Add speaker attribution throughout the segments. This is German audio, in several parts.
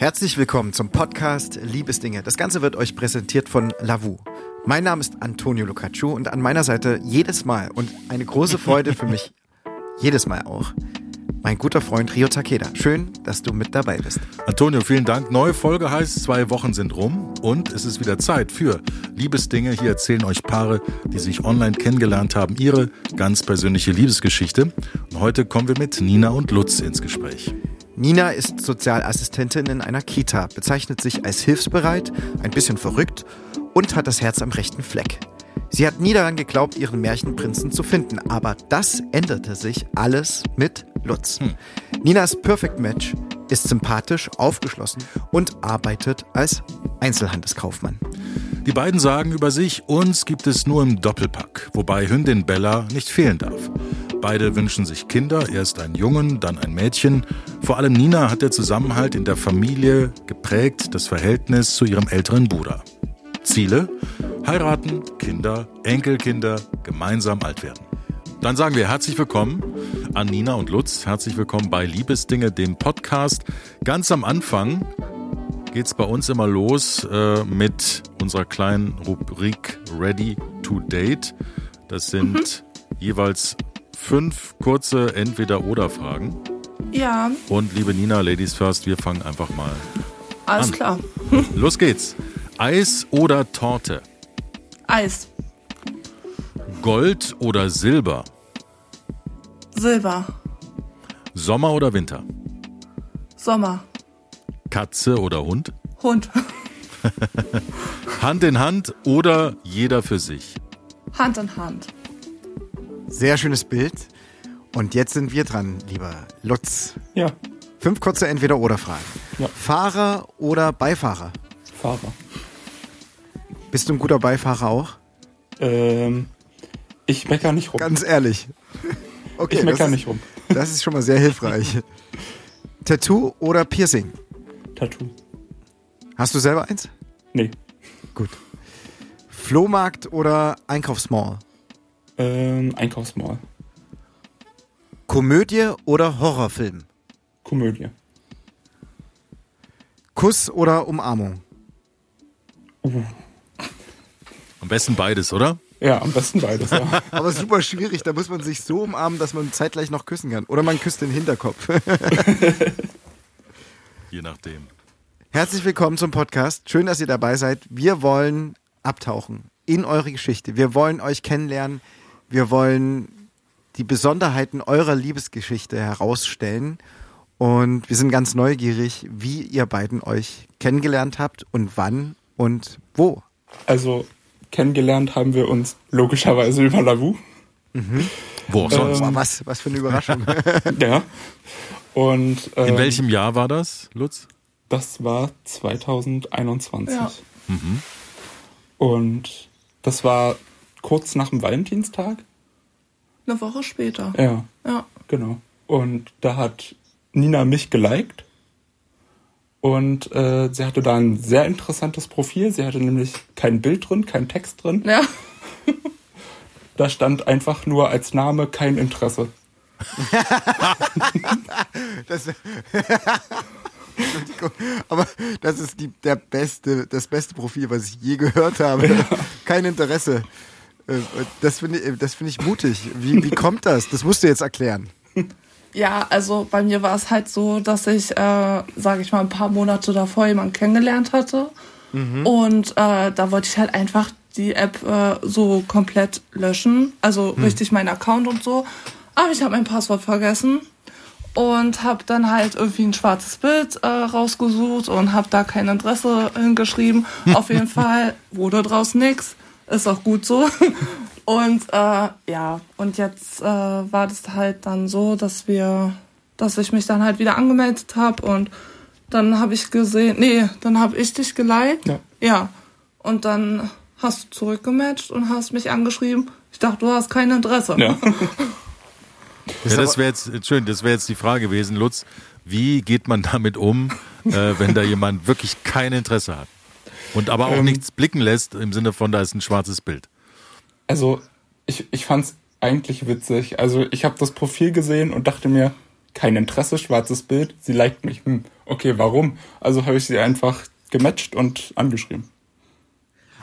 Speaker 1: Herzlich willkommen zum Podcast Liebesdinge. Das Ganze wird euch präsentiert von Lavu. Mein Name ist Antonio Lucaccio und an meiner Seite jedes Mal und eine große Freude für mich jedes Mal auch mein guter Freund Rio Takeda. Schön, dass du mit dabei bist.
Speaker 2: Antonio, vielen Dank. Neue Folge heißt, zwei Wochen sind rum und es ist wieder Zeit für Liebesdinge. Hier erzählen euch Paare, die sich online kennengelernt haben, ihre ganz persönliche Liebesgeschichte. Und heute kommen wir mit Nina und Lutz ins Gespräch.
Speaker 1: Nina ist Sozialassistentin in einer Kita, bezeichnet sich als hilfsbereit, ein bisschen verrückt und hat das Herz am rechten Fleck. Sie hat nie daran geglaubt, ihren Märchenprinzen zu finden, aber das änderte sich alles mit Lutz. Hm. Ninas Perfect Match ist sympathisch, aufgeschlossen und arbeitet als Einzelhandelskaufmann.
Speaker 2: Die beiden sagen über sich, uns gibt es nur im Doppelpack, wobei Hündin Bella nicht fehlen darf. Beide wünschen sich Kinder, erst einen Jungen, dann ein Mädchen. Vor allem Nina hat der Zusammenhalt in der Familie geprägt, das Verhältnis zu ihrem älteren Bruder. Ziele? Heiraten, Kinder, Enkelkinder, gemeinsam alt werden. Dann sagen wir herzlich willkommen an Nina und Lutz. Herzlich willkommen bei Liebesdinge, dem Podcast. Ganz am Anfang geht es bei uns immer los äh, mit unserer kleinen Rubrik Ready to Date. Das sind mhm. jeweils fünf kurze Entweder-Oder-Fragen.
Speaker 3: Ja.
Speaker 2: Und liebe Nina, Ladies First, wir fangen einfach mal
Speaker 3: Alles
Speaker 2: an.
Speaker 3: klar.
Speaker 2: Los geht's. Eis oder Torte?
Speaker 3: Eis.
Speaker 2: Gold oder Silber?
Speaker 3: Silber.
Speaker 2: Sommer oder Winter?
Speaker 3: Sommer.
Speaker 2: Katze oder Hund?
Speaker 3: Hund.
Speaker 2: Hand in Hand oder jeder für sich?
Speaker 3: Hand in Hand.
Speaker 1: Sehr schönes Bild. Und jetzt sind wir dran, lieber Lutz.
Speaker 4: Ja.
Speaker 1: Fünf kurze Entweder-Oder-Fragen.
Speaker 4: Ja.
Speaker 1: Fahrer oder Beifahrer?
Speaker 4: Fahrer.
Speaker 1: Bist du ein guter Beifahrer auch?
Speaker 4: Ähm, ich mecker nicht rum.
Speaker 1: Ganz ehrlich. Okay,
Speaker 4: ich mecker
Speaker 1: ist,
Speaker 4: nicht rum.
Speaker 1: Das ist schon mal sehr hilfreich. Tattoo oder Piercing?
Speaker 4: Tattoo.
Speaker 1: Hast du selber eins?
Speaker 4: Nee.
Speaker 1: Gut. Flohmarkt oder Einkaufsmall?
Speaker 4: Ähm, Einkaufsmall.
Speaker 1: Komödie oder Horrorfilm?
Speaker 4: Komödie.
Speaker 1: Kuss oder Umarmung?
Speaker 4: Uh.
Speaker 2: Am besten beides, oder?
Speaker 4: Ja, am besten beides, ja.
Speaker 1: Aber super schwierig, da muss man sich so umarmen, dass man zeitgleich noch küssen kann. Oder man küsst den Hinterkopf.
Speaker 2: Je nachdem.
Speaker 1: Herzlich willkommen zum Podcast. Schön, dass ihr dabei seid. Wir wollen abtauchen in eure Geschichte. Wir wollen euch kennenlernen. Wir wollen die Besonderheiten eurer Liebesgeschichte herausstellen. Und wir sind ganz neugierig, wie ihr beiden euch kennengelernt habt und wann und wo.
Speaker 4: Also kennengelernt haben wir uns logischerweise über Lavu.
Speaker 2: Mhm. Wo auch sonst?
Speaker 1: Ähm, was, was für eine Überraschung.
Speaker 4: ja. Und, ähm,
Speaker 2: In welchem Jahr war das, Lutz?
Speaker 4: Das war 2021.
Speaker 3: Ja.
Speaker 2: Mhm.
Speaker 4: Und das war kurz nach dem Valentinstag.
Speaker 3: Eine Woche später.
Speaker 4: Ja.
Speaker 3: Ja.
Speaker 4: Genau. Und da hat Nina mich geliked. Und äh, sie hatte da ein sehr interessantes Profil. Sie hatte nämlich kein Bild drin, kein Text drin.
Speaker 3: Ja.
Speaker 4: Da stand einfach nur als Name kein Interesse.
Speaker 1: das, aber das ist die, der beste, das beste Profil, was ich je gehört habe. Ja. Kein Interesse. Äh, das finde ich, das finde ich mutig. Wie, wie kommt das? Das musst du jetzt erklären.
Speaker 3: Ja, also bei mir war es halt so, dass ich, äh, sage ich mal, ein paar Monate davor jemanden kennengelernt hatte. Mhm. Und äh, da wollte ich halt einfach die App äh, so komplett löschen. Also mhm. richtig meinen Account und so. Aber ich habe mein Passwort vergessen und habe dann halt irgendwie ein schwarzes Bild äh, rausgesucht und habe da kein Interesse hingeschrieben. Auf jeden Fall wurde draus nichts. Ist auch gut so. Und äh, ja, und jetzt äh, war das halt dann so, dass wir, dass ich mich dann halt wieder angemeldet habe und dann habe ich gesehen, nee, dann habe ich dich geliked.
Speaker 4: Ja.
Speaker 3: ja. Und dann hast du zurückgematcht und hast mich angeschrieben. Ich dachte, du hast kein Interesse.
Speaker 4: Ja.
Speaker 2: ja das wäre jetzt, schön, das wäre jetzt die Frage gewesen, Lutz. Wie geht man damit um, äh, wenn da jemand wirklich kein Interesse hat? Und aber auch ähm, nichts blicken lässt im Sinne von, da ist ein schwarzes Bild.
Speaker 4: Also ich, ich fand es eigentlich witzig. Also ich habe das Profil gesehen und dachte mir, kein Interesse, schwarzes Bild, sie liked mich. Hm, okay, warum? Also habe ich sie einfach gematcht und angeschrieben.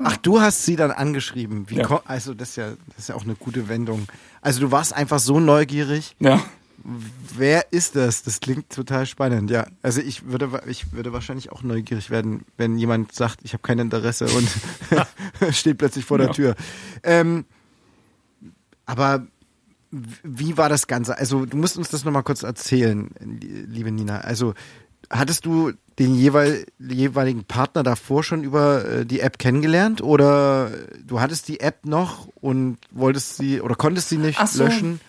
Speaker 1: Ach, du hast sie dann angeschrieben. Wie
Speaker 4: Ja.
Speaker 1: Also das ist, ja, das ist ja auch eine gute Wendung. Also du warst einfach so neugierig.
Speaker 4: Ja,
Speaker 1: Wer ist das? Das klingt total spannend. Ja, also ich würde, ich würde wahrscheinlich auch neugierig werden, wenn jemand sagt, ich habe kein Interesse und steht plötzlich vor der
Speaker 4: Ja.
Speaker 1: Tür. Ähm, aber wie war das Ganze? Also du musst uns das nochmal kurz erzählen, li- liebe Nina. Also hattest du den jeweil, jeweiligen Partner davor schon über äh, die App kennengelernt oder du hattest die App noch und wolltest sie oder konntest sie nicht
Speaker 3: so.
Speaker 1: löschen?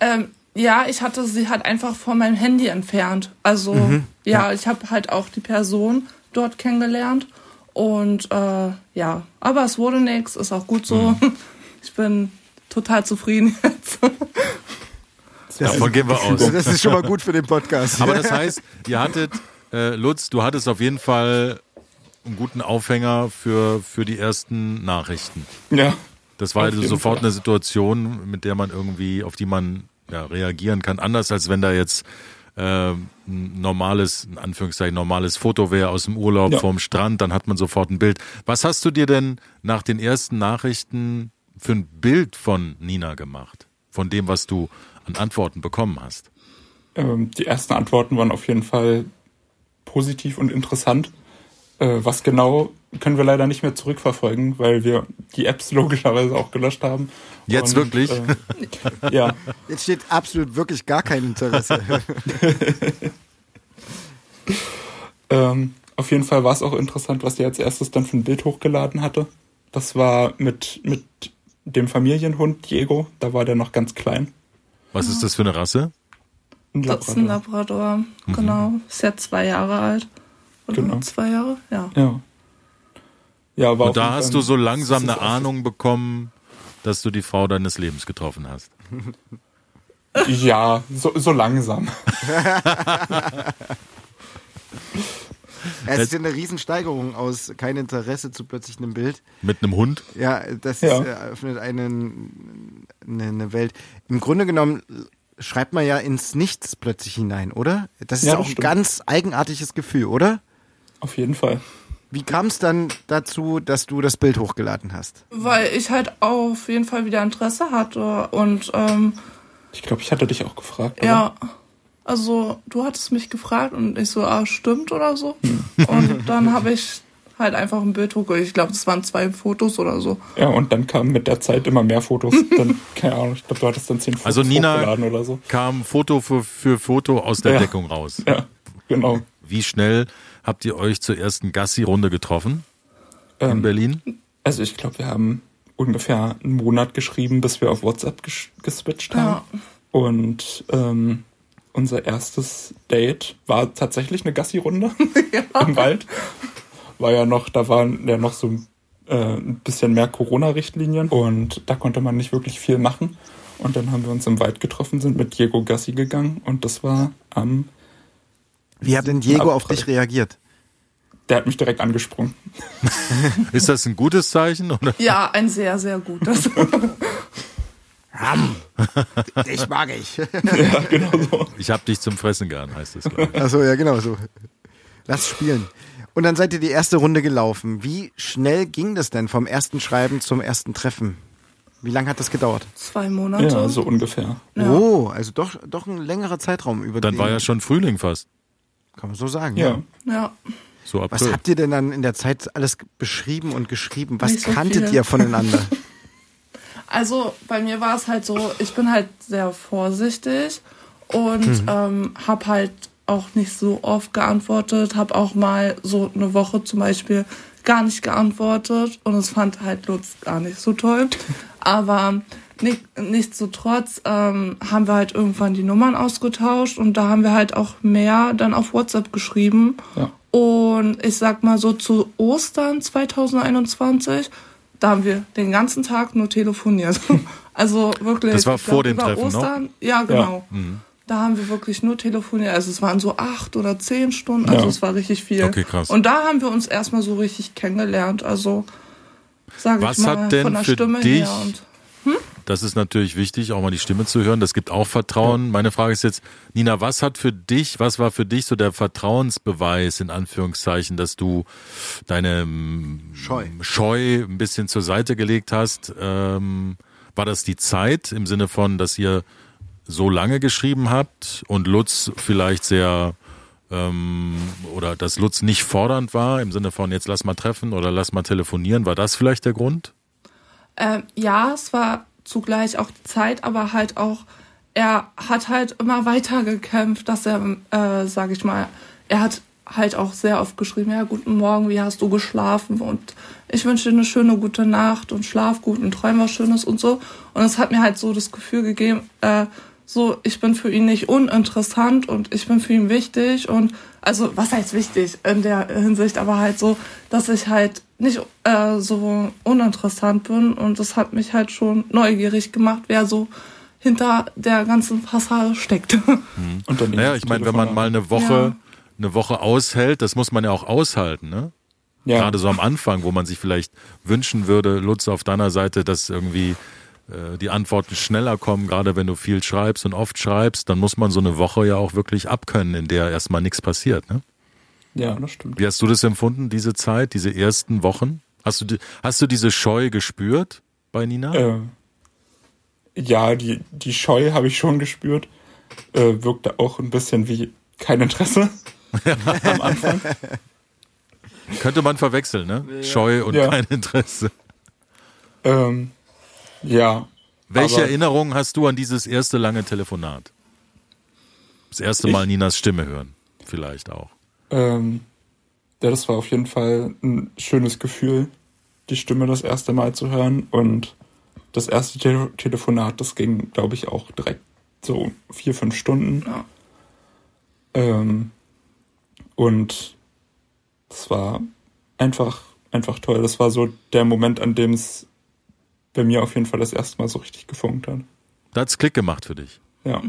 Speaker 3: Ähm, ja, ich hatte sie halt einfach von meinem Handy entfernt. Also
Speaker 1: Mhm.
Speaker 3: ja, ich habe halt auch die Person dort kennengelernt. Und äh, ja, aber es wurde nichts, ist auch gut so.
Speaker 1: Mhm.
Speaker 3: Ich bin total zufrieden jetzt.
Speaker 2: Davon gehen wir aus.
Speaker 1: Das ist schon mal gut für den Podcast.
Speaker 2: Aber das heißt, ihr hattet, äh, Lutz, du hattest auf jeden Fall einen guten Aufhänger für, für die ersten Nachrichten.
Speaker 4: ja.
Speaker 2: Das war also sofort
Speaker 4: Fall.
Speaker 2: eine Situation, mit der man irgendwie, auf die man ja, reagieren kann. Anders als wenn da jetzt äh, ein normales, in Anführungszeichen, normales Foto wäre aus dem Urlaub
Speaker 4: Ja.
Speaker 2: vom Strand, dann hat man sofort ein Bild. Was hast du dir denn nach den ersten Nachrichten für ein Bild von Nina gemacht? Von dem, was du an Antworten bekommen hast?
Speaker 4: Ähm, die ersten Antworten waren auf jeden Fall positiv und interessant. Äh, was genau können wir leider nicht mehr zurückverfolgen, weil wir die Apps logischerweise auch gelöscht haben.
Speaker 2: Jetzt wirklich?
Speaker 4: Äh, ja,
Speaker 1: Jetzt steht absolut wirklich gar kein Interesse.
Speaker 4: ähm, auf jeden Fall war es auch interessant, was sie als erstes dann für ein Bild hochgeladen hatte. Das war mit, mit dem Familienhund Diego, da war der noch ganz klein.
Speaker 2: Was ist das für eine Rasse?
Speaker 4: Ein
Speaker 3: Das ist ein
Speaker 4: Labrador.
Speaker 3: Labrador, genau. Ist jetzt zwei Jahre alt. Oder
Speaker 4: Genau.
Speaker 3: zwei Jahre? Ja.
Speaker 4: Ja. Ja,
Speaker 2: Und da hast du so langsam eine
Speaker 4: auch-
Speaker 2: Ahnung bekommen, dass du die Frau deines Lebens getroffen hast.
Speaker 4: Ja, so, so langsam.
Speaker 1: Es ist ja eine Riesensteigerung aus kein Interesse zu plötzlich einem Bild.
Speaker 2: Mit einem Hund?
Speaker 1: Ja, das
Speaker 4: Ja.
Speaker 1: Ist, äh, eröffnet einen, eine, eine Welt. Im Grunde genommen schreibt man ja ins Nichts plötzlich hinein, oder? Das ist
Speaker 4: Ja,
Speaker 1: auch
Speaker 4: das
Speaker 1: ein ganz eigenartiges Gefühl, oder?
Speaker 4: Auf jeden Fall.
Speaker 1: Wie kam es dann dazu, dass du das Bild hochgeladen hast?
Speaker 3: Weil ich halt auf jeden Fall wieder Interesse hatte. Und ähm,
Speaker 4: Ich glaube, ich hatte dich auch gefragt. oder?
Speaker 3: Ja, also du hattest mich gefragt und ich so, ah, stimmt oder so. Und dann habe ich halt einfach ein Bild hochgeladen. Ich glaube, das waren zwei Fotos oder so.
Speaker 4: Ja, und dann kamen mit der Zeit immer mehr Fotos. Dann, keine Ahnung, ich glaube, du hattest dann zehn Fotos
Speaker 2: Also Nina-
Speaker 4: hochgeladen oder so.
Speaker 2: Kam Foto für, für Foto aus der
Speaker 4: Ja.
Speaker 2: Deckung raus.
Speaker 4: Ja, genau.
Speaker 2: Wie schnell habt ihr euch zur ersten Gassi-Runde getroffen in
Speaker 4: Ähm,
Speaker 2: Berlin?
Speaker 4: also ich glaube, wir haben ungefähr einen Monat geschrieben, bis wir auf WhatsApp ges geswitcht haben.
Speaker 3: Ja.
Speaker 4: Und ähm, unser erstes Date war tatsächlich eine Gassi-Runde im Wald. War ja noch, da waren ja noch so äh, ein bisschen mehr Corona-Richtlinien und da konnte man nicht wirklich viel machen. Und dann haben wir uns im Wald getroffen, sind mit Diego Gassi gegangen und das war am,
Speaker 1: Wie hat denn Diego auf dich reagiert?
Speaker 4: der hat mich direkt angesprungen.
Speaker 2: Ist das ein gutes Zeichen? Oder?
Speaker 3: Ja, ein sehr, sehr gutes.
Speaker 1: Ich mag ich.
Speaker 4: ja, genau so.
Speaker 2: Ich hab dich zum Fressen gern, heißt es. ich.
Speaker 1: Achso, ja, genau so. Lass spielen. Und dann seid ihr die erste Runde gelaufen. Wie schnell ging das denn vom ersten Schreiben zum ersten Treffen? Wie lange hat das gedauert?
Speaker 3: Zwei Monate.
Speaker 4: Ja, so ungefähr.
Speaker 3: Ja.
Speaker 1: Oh, also doch, doch ein längerer Zeitraum über
Speaker 2: Dann
Speaker 1: den,
Speaker 2: war ja schon Frühling fast.
Speaker 1: Kann man so sagen.
Speaker 4: Ja.
Speaker 3: Ja.
Speaker 2: So
Speaker 1: Was
Speaker 2: April.
Speaker 1: habt ihr denn dann in der Zeit alles beschrieben und geschrieben? Was
Speaker 3: so
Speaker 1: kanntet
Speaker 3: viel.
Speaker 1: ihr voneinander?
Speaker 3: Also bei mir war es halt so, ich bin halt sehr vorsichtig und
Speaker 1: Mhm.
Speaker 3: ähm, habe halt auch nicht so oft geantwortet, habe auch mal so eine Woche zum Beispiel gar nicht geantwortet und es fand halt Lutz gar nicht so toll. Aber nichtsdestotrotz ähm, haben wir halt irgendwann die Nummern ausgetauscht und da haben wir halt auch mehr dann auf WhatsApp geschrieben.
Speaker 4: Ja.
Speaker 3: Und ich sag mal so zu Ostern 2021, da haben wir den ganzen Tag nur telefoniert. Also wirklich.
Speaker 2: Das war vor dem Treffen noch?
Speaker 3: Ostern, Ja, genau. Da haben wir wirklich nur telefoniert. Also es waren so acht oder zehn Stunden. Also
Speaker 4: Ja.
Speaker 3: es war richtig viel.
Speaker 2: Okay, krass.
Speaker 3: Und da haben wir uns erstmal so richtig kennengelernt. Also sage ich mal
Speaker 2: hat denn
Speaker 3: von der
Speaker 2: für
Speaker 3: Stimme
Speaker 2: dich-
Speaker 3: her. Und
Speaker 2: Das ist natürlich wichtig, auch mal die Stimme zu hören. Das gibt auch Vertrauen. Meine Frage ist jetzt, Nina, was hat für dich, was war für dich so der Vertrauensbeweis in Anführungszeichen, dass du deine mm, Scheu, Scheu ein bisschen zur Seite gelegt hast? Ähm, war das die Zeit im Sinne von, dass ihr so lange geschrieben habt und Lutz vielleicht sehr ähm, oder dass Lutz nicht fordernd war im Sinne von jetzt lass mal treffen oder lass mal telefonieren? War das vielleicht der Grund?
Speaker 3: Ähm, ja, es war zugleich auch die Zeit, aber halt auch, er hat halt immer weiter gekämpft, dass er, äh, sag ich mal, er hat halt auch sehr oft geschrieben, ja, guten Morgen, wie hast du geschlafen? Und ich wünsche dir eine schöne gute Nacht und schlaf gut und träum was Schönes und so. Und es hat mir halt so das Gefühl gegeben, äh, so, ich bin für ihn nicht uninteressant und ich bin für ihn wichtig und also was heißt wichtig in der Hinsicht, aber halt so, dass ich halt nicht äh, so uninteressant bin und das hat mich halt schon neugierig gemacht, wer so hinter der ganzen Passage steckt. Mhm.
Speaker 2: Und dann naja, ich meine, wenn man mal eine Woche, ja. eine Woche aushält, das muss man ja auch aushalten, ne? Ja. Gerade so am Anfang, wo man sich vielleicht wünschen würde, Lutz, auf deiner Seite, dass irgendwie äh, die Antworten schneller kommen, gerade wenn du viel schreibst und oft schreibst, dann muss man so eine Woche ja auch wirklich abkönnen, in der erstmal nichts passiert, ne?
Speaker 4: Ja, das stimmt.
Speaker 2: Wie hast du das empfunden, diese Zeit, diese ersten Wochen? Hast du, hast du diese Scheu gespürt bei Nina?
Speaker 4: Äh, ja, die, die Scheu habe ich schon gespürt. Äh, wirkte auch ein bisschen wie kein Interesse am Anfang.
Speaker 2: Könnte man verwechseln, ne? Ja. Scheu und ja. kein Interesse.
Speaker 4: Ähm, ja.
Speaker 2: Welche Erinnerungen hast du an dieses erste lange Telefonat? Das erste Mal Ninas Stimme hören, vielleicht auch.
Speaker 4: Ähm, ja, das war auf jeden Fall ein schönes Gefühl, die Stimme das erste Mal zu hören. Und das erste Te Telefonat, das ging, glaube ich, auch direkt so vier, fünf Stunden. Ja. Ähm, und es war einfach, einfach toll. Das war so der Moment, an dem es bei mir auf jeden Fall das erste Mal so richtig gefunkt hat.
Speaker 2: Da hat's Klick gemacht für dich.
Speaker 4: Ja.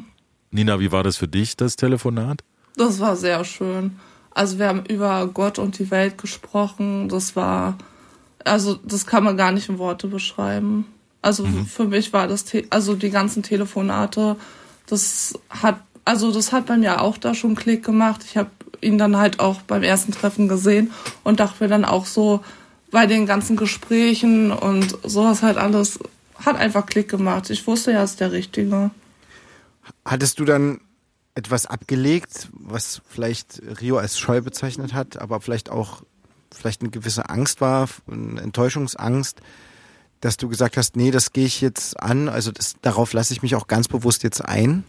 Speaker 2: Nina, wie war das für dich, das Telefonat?
Speaker 3: Das war sehr schön. Also wir haben über Gott und die Welt gesprochen. Das war, also das kann man gar nicht in Worte beschreiben. Also mhm. für mich war das, also die ganzen Telefonate, das hat, also das hat bei mir auch da schon Klick gemacht. Ich habe ihn dann halt auch beim ersten Treffen gesehen und dachte mir dann auch so bei den ganzen Gesprächen und sowas halt alles hat einfach Klick gemacht. Ich wusste ja, es ist der Richtige.
Speaker 1: Hattest du dann etwas abgelegt, was vielleicht Rio als Scheu bezeichnet hat, aber vielleicht auch vielleicht eine gewisse Angst war, eine Enttäuschungsangst, dass du gesagt hast, nee, das gehe ich jetzt an, also das, darauf lasse ich mich auch ganz bewusst jetzt ein?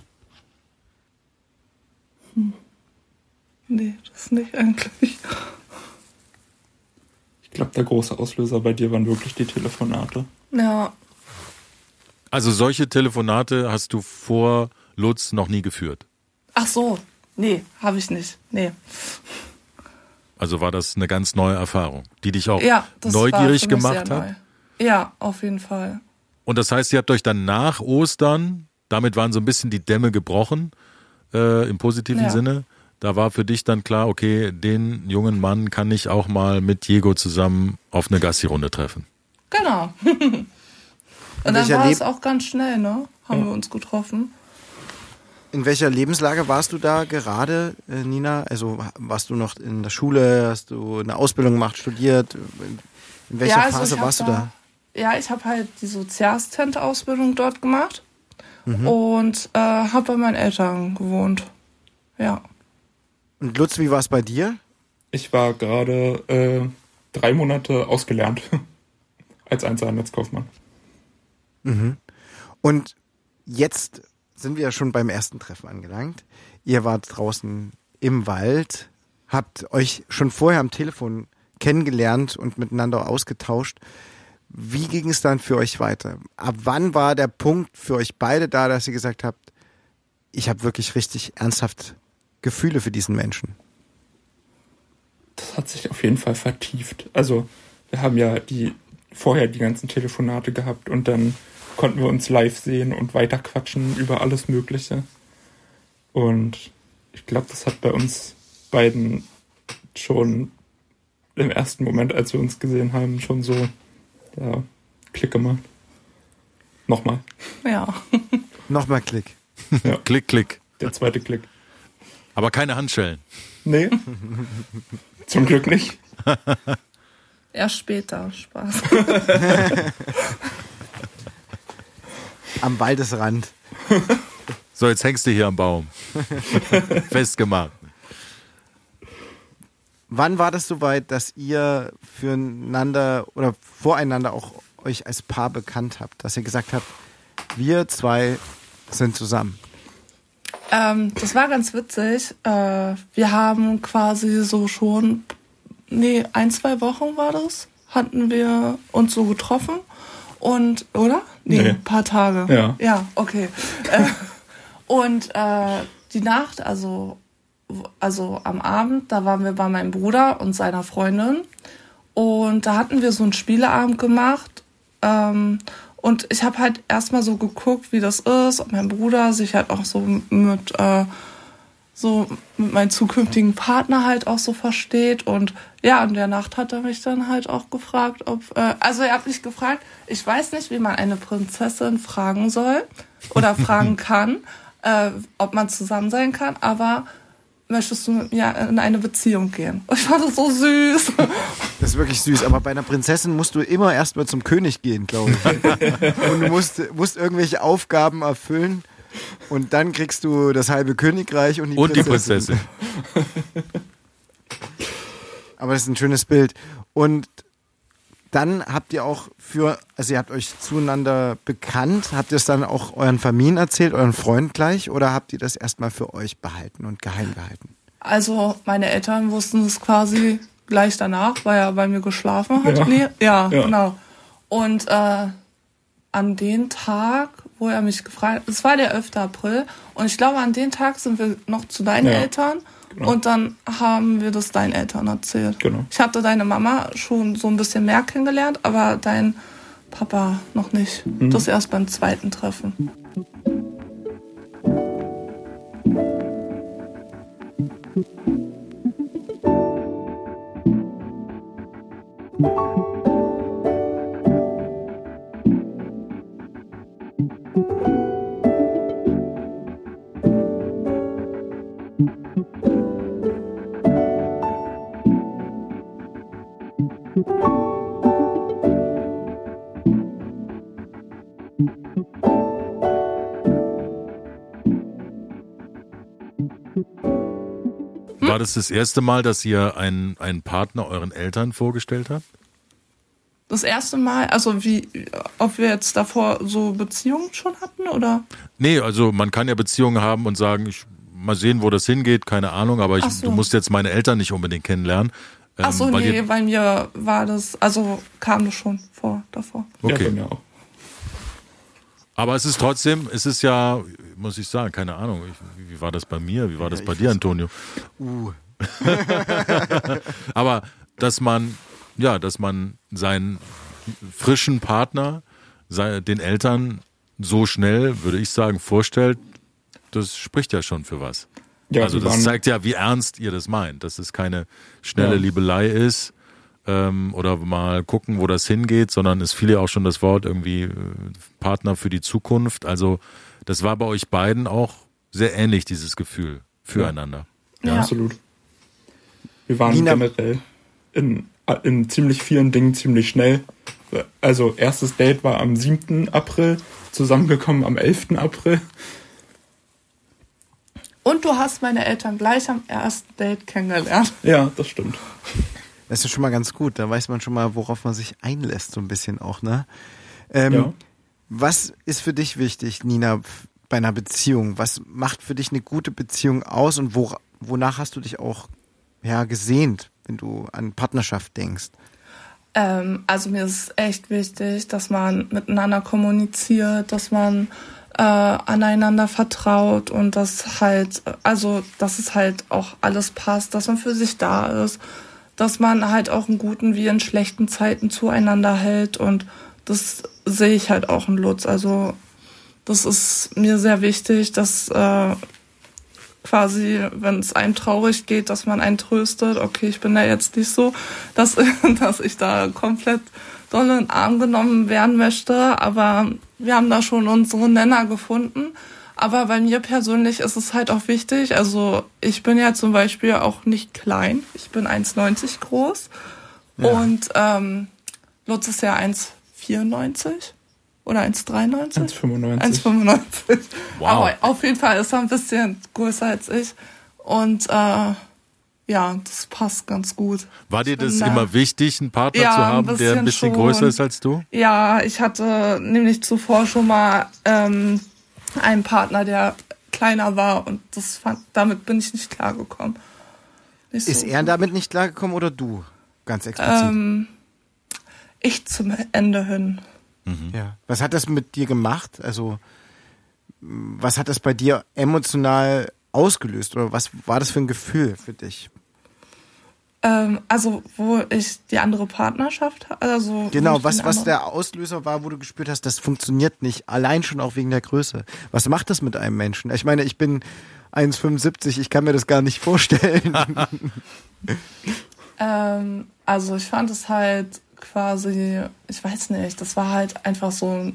Speaker 3: Hm. Nee, das nicht eigentlich.
Speaker 4: Ich glaube, der große Auslöser bei dir waren wirklich die Telefonate.
Speaker 3: Ja.
Speaker 2: Also solche Telefonate hast du vor Lutz noch nie geführt?
Speaker 3: Ach so, nee, habe ich nicht. Nee.
Speaker 2: Also war das eine ganz neue Erfahrung, die dich auch ja, neugierig gemacht hat? Neu.
Speaker 3: Ja, auf jeden Fall.
Speaker 2: Und das heißt, ihr habt euch dann nach Ostern, damit waren so ein bisschen die Dämme gebrochen, äh, im positiven ja. Sinne. Da war für dich dann klar, okay, den jungen Mann kann ich auch mal mit Diego zusammen auf eine Gassi-Runde treffen.
Speaker 3: Genau. Und dann war es auch ganz schnell, ne? Haben ja. wir uns getroffen.
Speaker 1: In welcher Lebenslage warst du da gerade, äh, Nina? Also warst du noch in der Schule, hast du eine Ausbildung gemacht, studiert? In welcher ja, also Phase warst da, du da?
Speaker 3: Ja, ich habe halt die Sozialassistent-Ausbildung dort gemacht mhm. und äh, habe bei meinen Eltern gewohnt. Ja.
Speaker 1: Und Lutz, wie war es bei dir?
Speaker 4: Ich war gerade äh, drei Monate ausgelernt als Einzelhandelskaufmann.
Speaker 1: Mhm. Und jetzt sind wir ja schon beim ersten Treffen angelangt. Ihr wart draußen im Wald, habt euch schon vorher am Telefon kennengelernt und miteinander ausgetauscht. Wie ging es dann für euch weiter? Ab wann war der Punkt für euch beide da, dass ihr gesagt habt, ich habe wirklich richtig ernsthaft Gefühle für diesen Menschen?
Speaker 4: Das hat sich auf jeden Fall vertieft. Also wir haben ja die vorher die ganzen Telefonate gehabt und dann konnten wir uns live sehen und weiter quatschen über alles Mögliche. Und ich glaube, das hat bei uns beiden schon im ersten Moment, als wir uns gesehen haben, schon so ja, Klick gemacht. Nochmal.
Speaker 3: Ja.
Speaker 1: Nochmal Klick.
Speaker 2: Ja. klick, klick.
Speaker 4: Der zweite Klick.
Speaker 2: Aber keine Handschellen.
Speaker 4: Nee. Zum Glück nicht.
Speaker 3: Erst später. Spaß.
Speaker 1: Am Waldesrand.
Speaker 2: So, jetzt hängst du hier am Baum. Festgemacht.
Speaker 1: Wann war das soweit, dass ihr füreinander oder voreinander auch euch als Paar bekannt habt? Dass ihr gesagt habt, wir zwei sind zusammen?
Speaker 3: Ähm, das war ganz witzig. Äh, wir haben quasi so schon, nee, ein, zwei Wochen war das, hatten wir uns so getroffen. Und, oder? Nee,
Speaker 4: Nee.
Speaker 3: ein paar Tage.
Speaker 4: Ja.
Speaker 3: Ja, okay. äh, und äh, die Nacht, also, also am Abend, da waren wir bei meinem Bruder und seiner Freundin. Und da hatten wir so einen Spieleabend gemacht. Ähm, und ich habe halt erstmal so geguckt, wie das ist, ob mein Bruder sich halt auch so mit, äh, so mit meinem zukünftigen Partner halt auch so versteht. Und ja, in der Nacht hat er mich dann halt auch gefragt, ob, äh, also er hat mich gefragt, ich weiß nicht, wie man eine Prinzessin fragen soll oder fragen kann, äh, ob man zusammen sein kann, aber möchtest du mit mir in eine Beziehung gehen? Und ich fand das so süß.
Speaker 1: Das ist wirklich süß, aber bei einer Prinzessin musst du immer erstmal zum König gehen, glaube ich. Und du musst, musst irgendwelche Aufgaben erfüllen und dann kriegst du das halbe Königreich und die
Speaker 2: Und die
Speaker 1: Prinzessin.
Speaker 2: Prinzessin.
Speaker 1: Aber das ist ein schönes Bild. Und dann habt ihr auch für, also ihr habt euch zueinander bekannt, habt ihr es dann auch euren Familien erzählt, euren Freunden gleich, oder habt ihr das erstmal für euch behalten und geheim gehalten?
Speaker 3: Also meine Eltern wussten es quasi gleich danach, weil er bei mir geschlafen hat.
Speaker 4: Ja.
Speaker 3: Nee, ja,
Speaker 4: Ja.
Speaker 3: genau. Und äh, an den Tag, wo er mich gefragt hat, es war der 11. April, und ich glaube, an den Tag sind wir noch zu deinen
Speaker 4: Ja,
Speaker 3: Eltern
Speaker 4: genau.
Speaker 3: und dann haben wir das deinen Eltern erzählt.
Speaker 4: Genau.
Speaker 3: Ich hatte deine Mama schon so ein bisschen mehr kennengelernt, aber dein Papa noch nicht.
Speaker 4: Mhm.
Speaker 3: Das erst beim zweiten Treffen.
Speaker 2: War das das erste Mal, dass ihr einen, einen Partner euren Eltern vorgestellt habt?
Speaker 3: Das erste Mal, also wie, ob wir jetzt davor so Beziehungen schon hatten oder?
Speaker 2: Nee, also man kann ja Beziehungen haben und sagen, ich mal sehen, wo das hingeht, keine Ahnung, aber ich,
Speaker 3: so.
Speaker 2: du musst jetzt meine Eltern nicht unbedingt kennenlernen. Ähm,
Speaker 3: Ach so,
Speaker 2: weil
Speaker 3: nee,
Speaker 2: ihr-
Speaker 3: bei mir war das, also kam das schon vor davor.
Speaker 4: Ja,
Speaker 2: Okay.
Speaker 4: bei mir auch.
Speaker 2: Aber es ist trotzdem, es ist ja, muss ich sagen, keine Ahnung, ich, wie war das bei mir, wie war das bei dir, Antonio?
Speaker 1: Uh,
Speaker 2: Aber dass man, ja, dass man seinen frischen Partner, sei- den Eltern so schnell, würde ich sagen, vorstellt, das spricht ja schon für was.
Speaker 4: Ja,
Speaker 2: also das zeigt ja, wie ernst ihr das meint, dass es keine schnelle
Speaker 4: Ja.
Speaker 2: Liebelei ist ähm, oder mal gucken, wo das hingeht, sondern es fiel ja auch schon das Wort irgendwie äh, Partner für die Zukunft. Also das war bei euch beiden auch sehr ähnlich, dieses Gefühl füreinander.
Speaker 3: Ja.
Speaker 4: Absolut. Wir waren
Speaker 1: Nina-
Speaker 4: generell in, in ziemlich vielen Dingen ziemlich schnell. Also erstes Date war am 7. April, zusammengekommen am 11. April.
Speaker 3: Und du hast meine Eltern gleich am ersten Date kennengelernt.
Speaker 4: Ja, das stimmt.
Speaker 1: Das ist schon mal ganz gut. Da weiß man schon mal, worauf man sich einlässt, so ein bisschen auch, ne? Ähm,
Speaker 4: Ja.
Speaker 1: Was ist für dich wichtig, Nina, bei einer Beziehung? Was macht für dich eine gute Beziehung aus und wo, wonach hast du dich auch ja, gesehnt, wenn du an Partnerschaft denkst?
Speaker 3: Ähm, also mir ist echt wichtig, dass man miteinander kommuniziert, dass man äh, aneinander vertraut und dass halt, also dass es halt auch alles passt, dass man für sich da ist, dass man halt auch in guten wie in schlechten Zeiten zueinander hält und das sehe ich halt auch in Lutz. Also das ist mir sehr wichtig, dass äh, quasi, wenn es einem traurig geht, dass man einen tröstet. Okay, ich bin da jetzt nicht so, dass, dass ich da komplett doll in den Arm genommen werden möchte, aber wir haben da schon unsere Nenner gefunden. Aber bei mir persönlich ist es halt auch wichtig. Also ich bin ja zum Beispiel auch nicht klein. Ich bin 1,90 groß. Ja. Und ähm, Lutz ist ja 1,94 oder 1,93? 1,95. 1,95. Wow. Aber auf jeden Fall ist er ein bisschen größer als ich. Und äh, ja, das passt ganz gut.
Speaker 2: War dir das bin, immer wichtig, einen Partner ja, zu haben, ein der ein bisschen schon. größer ist als du?
Speaker 3: Ja, ich hatte nämlich zuvor schon mal ähm, einen Partner, der kleiner war und das fand, damit bin ich nicht klargekommen.
Speaker 1: Nicht ist so er damit nicht klargekommen oder du? Ganz explizit. Ähm,
Speaker 3: ich zum Ende hin.
Speaker 1: Mhm. Ja. Was hat das mit dir gemacht? Also, was hat das bei dir emotional ausgelöst oder was war das für ein Gefühl für dich?
Speaker 3: Ähm, also, wo ich die andere Partnerschaft, also.
Speaker 1: Genau, was, was der Auslöser war, wo du gespürt hast, das funktioniert nicht, allein schon auch wegen der Größe. Was macht das mit einem Menschen? Ich meine, ich bin 1,75, ich kann mir das gar nicht vorstellen.
Speaker 3: ähm, also, ich fand es halt quasi, ich weiß nicht, das war halt einfach so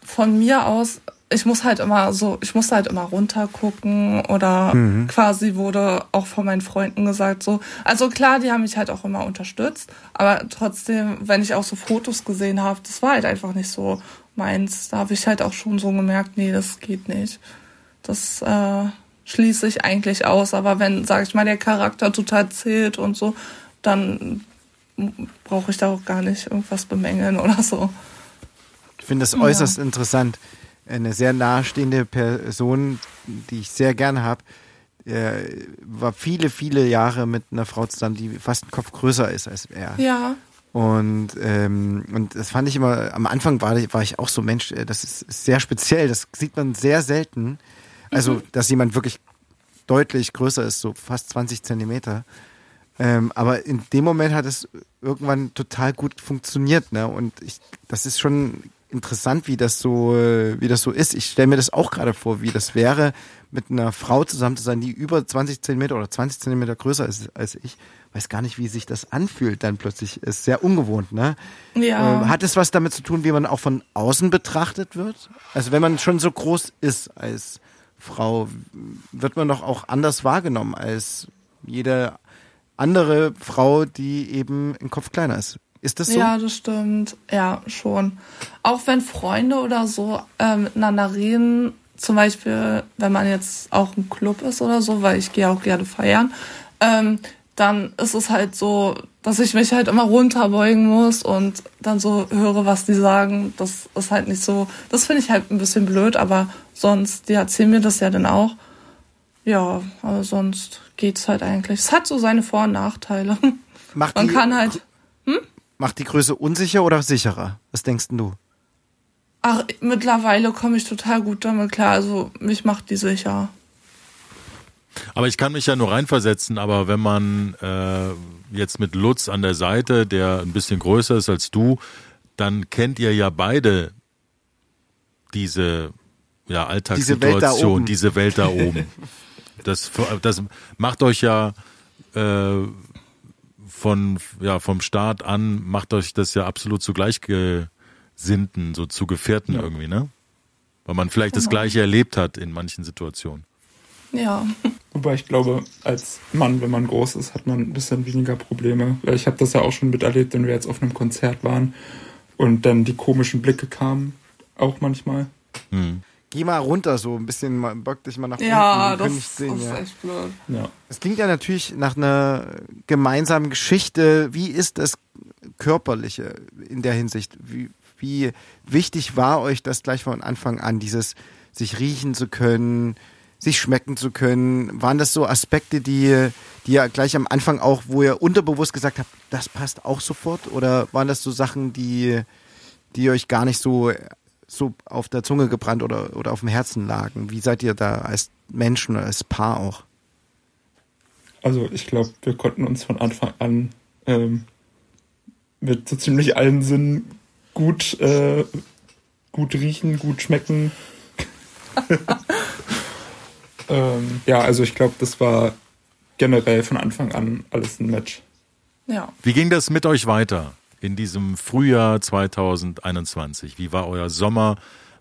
Speaker 3: von mir aus ich muss halt immer so, ich muss halt immer runtergucken oder mhm. quasi wurde auch von meinen Freunden gesagt so. Also klar, die haben mich halt auch immer unterstützt, aber trotzdem, wenn ich auch so Fotos gesehen habe, das war halt einfach nicht so meins. Da habe ich halt auch schon so gemerkt, nee, das geht nicht. Das äh, schließe ich eigentlich aus. Aber wenn, sag ich mal, der Charakter total zählt und so, dann brauche ich da auch gar nicht irgendwas bemängeln oder so.
Speaker 1: Ich finde das äußerst ja. interessant eine sehr nahestehende Person, die ich sehr gerne habe, äh, war viele, viele Jahre mit einer Frau zusammen, die fast einen Kopf größer ist als er.
Speaker 3: Ja.
Speaker 1: Und, ähm, und das fand ich immer, am Anfang war, war ich auch so, Mensch, äh, das ist sehr speziell, das sieht man sehr selten. Also, mhm. dass jemand wirklich deutlich größer ist, so fast 20 Zentimeter. Ähm, aber in dem Moment hat es irgendwann total gut funktioniert, ne? Und ich, das ist schon interessant, wie das so, wie das so ist. Ich stelle mir das auch gerade vor, wie das wäre, mit einer Frau zusammen zu sein, die über 20 Zentimeter oder 20 Zentimeter größer ist als ich. Weiß gar nicht, wie sich das anfühlt dann plötzlich. Ist sehr ungewohnt, ne?
Speaker 3: Ja.
Speaker 1: Ähm, hat es was damit zu tun, wie man auch von außen betrachtet wird? Also wenn man schon so groß ist als Frau, wird man doch auch anders wahrgenommen als jede andere Frau, die eben im Kopf kleiner ist. Ist das so?
Speaker 3: Ja, das stimmt. Ja, schon. Auch wenn Freunde oder so äh, miteinander reden, zum Beispiel, wenn man jetzt auch im Club ist oder so, weil ich gehe auch gerne feiern, ähm, dann ist es halt so, dass ich mich halt immer runterbeugen muss und dann so höre, was die sagen. Das ist halt nicht so, das finde ich halt ein bisschen blöd, aber sonst, die erzählen mir das ja dann auch. Ja, aber sonst geht's halt eigentlich. Es hat so seine Vor- und Nachteile.
Speaker 1: Macht Man kann halt. Macht die Größe unsicher oder sicherer? Was denkst du?
Speaker 3: Ach, mittlerweile komme ich total gut damit klar. Also mich macht die sicher.
Speaker 2: Aber ich kann mich ja nur reinversetzen, aber wenn man äh, jetzt mit Lutz an der Seite, der ein bisschen größer ist als du, dann kennt ihr ja beide diese ja, Alltagssituation, diese Welt da oben. Diese Welt da oben. Das, das macht euch ja äh, von, ja, vom Start an macht euch das ja absolut zu Gleichgesinnten, so zu Gefährten ja. irgendwie, ne? Weil man vielleicht genau. das Gleiche erlebt hat in manchen Situationen.
Speaker 3: Ja.
Speaker 4: Wobei ich glaube, als Mann, wenn man groß ist, hat man ein bisschen weniger Probleme. Ich habe das ja auch schon miterlebt, wenn wir jetzt auf einem Konzert waren und dann die komischen Blicke kamen, auch manchmal.
Speaker 1: Hm geh mal runter, so ein bisschen, bock dich mal nach
Speaker 3: ja, unten. Das, das sehen, ist ja. echt blöd.
Speaker 1: Ja. Es klingt ja natürlich nach einer gemeinsamen Geschichte. Wie ist das Körperliche in der Hinsicht? Wie, wie wichtig war euch das gleich von Anfang an, dieses sich riechen zu können, sich schmecken zu können? Waren das so Aspekte, die, die ja gleich am Anfang auch, wo ihr unterbewusst gesagt habt, das passt auch sofort? Oder waren das so Sachen, die, die euch gar nicht so so auf der Zunge gebrannt oder, oder auf dem Herzen lagen? Wie seid ihr da als Menschen oder als Paar auch?
Speaker 4: Also ich glaube, wir konnten uns von Anfang an ähm, mit so ziemlich allen Sinnen gut, äh, gut riechen, gut schmecken. Ähm, ja, also ich glaube, das war generell von Anfang an alles ein Match.
Speaker 3: Ja.
Speaker 2: Wie ging das mit euch weiter in diesem Frühjahr 2021? Wie war euer Sommer?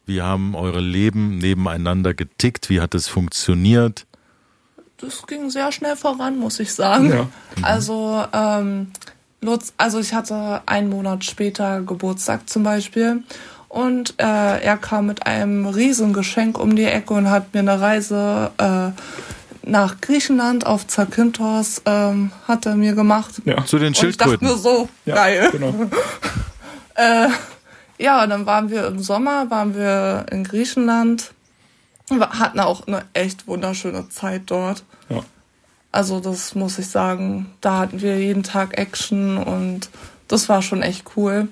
Speaker 2: Wie haben eure Leben nebeneinander getickt? Wie hat es funktioniert?
Speaker 3: Das ging sehr schnell voran, muss ich sagen.
Speaker 4: Ja.
Speaker 3: Also, ähm, Lutz, also ich hatte einen Monat später Geburtstag zum Beispiel. Und äh, er kam mit einem Riesengeschenk um die Ecke und hat mir eine Reise äh, nach Griechenland auf Zakynthos ähm, hat er mir gemacht.
Speaker 4: Ja.
Speaker 2: Zu den
Speaker 3: Und ich dachte
Speaker 2: Schildkröten.
Speaker 3: mir so,
Speaker 4: Ja,
Speaker 3: geil.
Speaker 4: Genau.
Speaker 3: Äh, ja, und dann waren wir im Sommer, waren wir in Griechenland. Wir hatten auch eine echt wunderschöne Zeit dort.
Speaker 4: Ja.
Speaker 3: Also das muss ich sagen, da hatten wir jeden Tag Action und das war schon echt cool.